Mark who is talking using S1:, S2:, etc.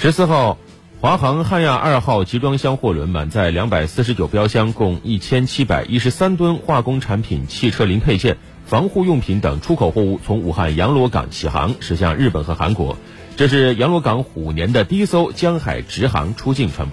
S1: 十四号，华航汉亚二号集装箱货轮满载两百四十九标箱，共一千七百一十三吨化工产品、汽车零配件、防护用品等出口货物，从武汉阳逻港起航驶向日本和韩国。这是阳逻港虎年的第一艘江海直航出境船舶。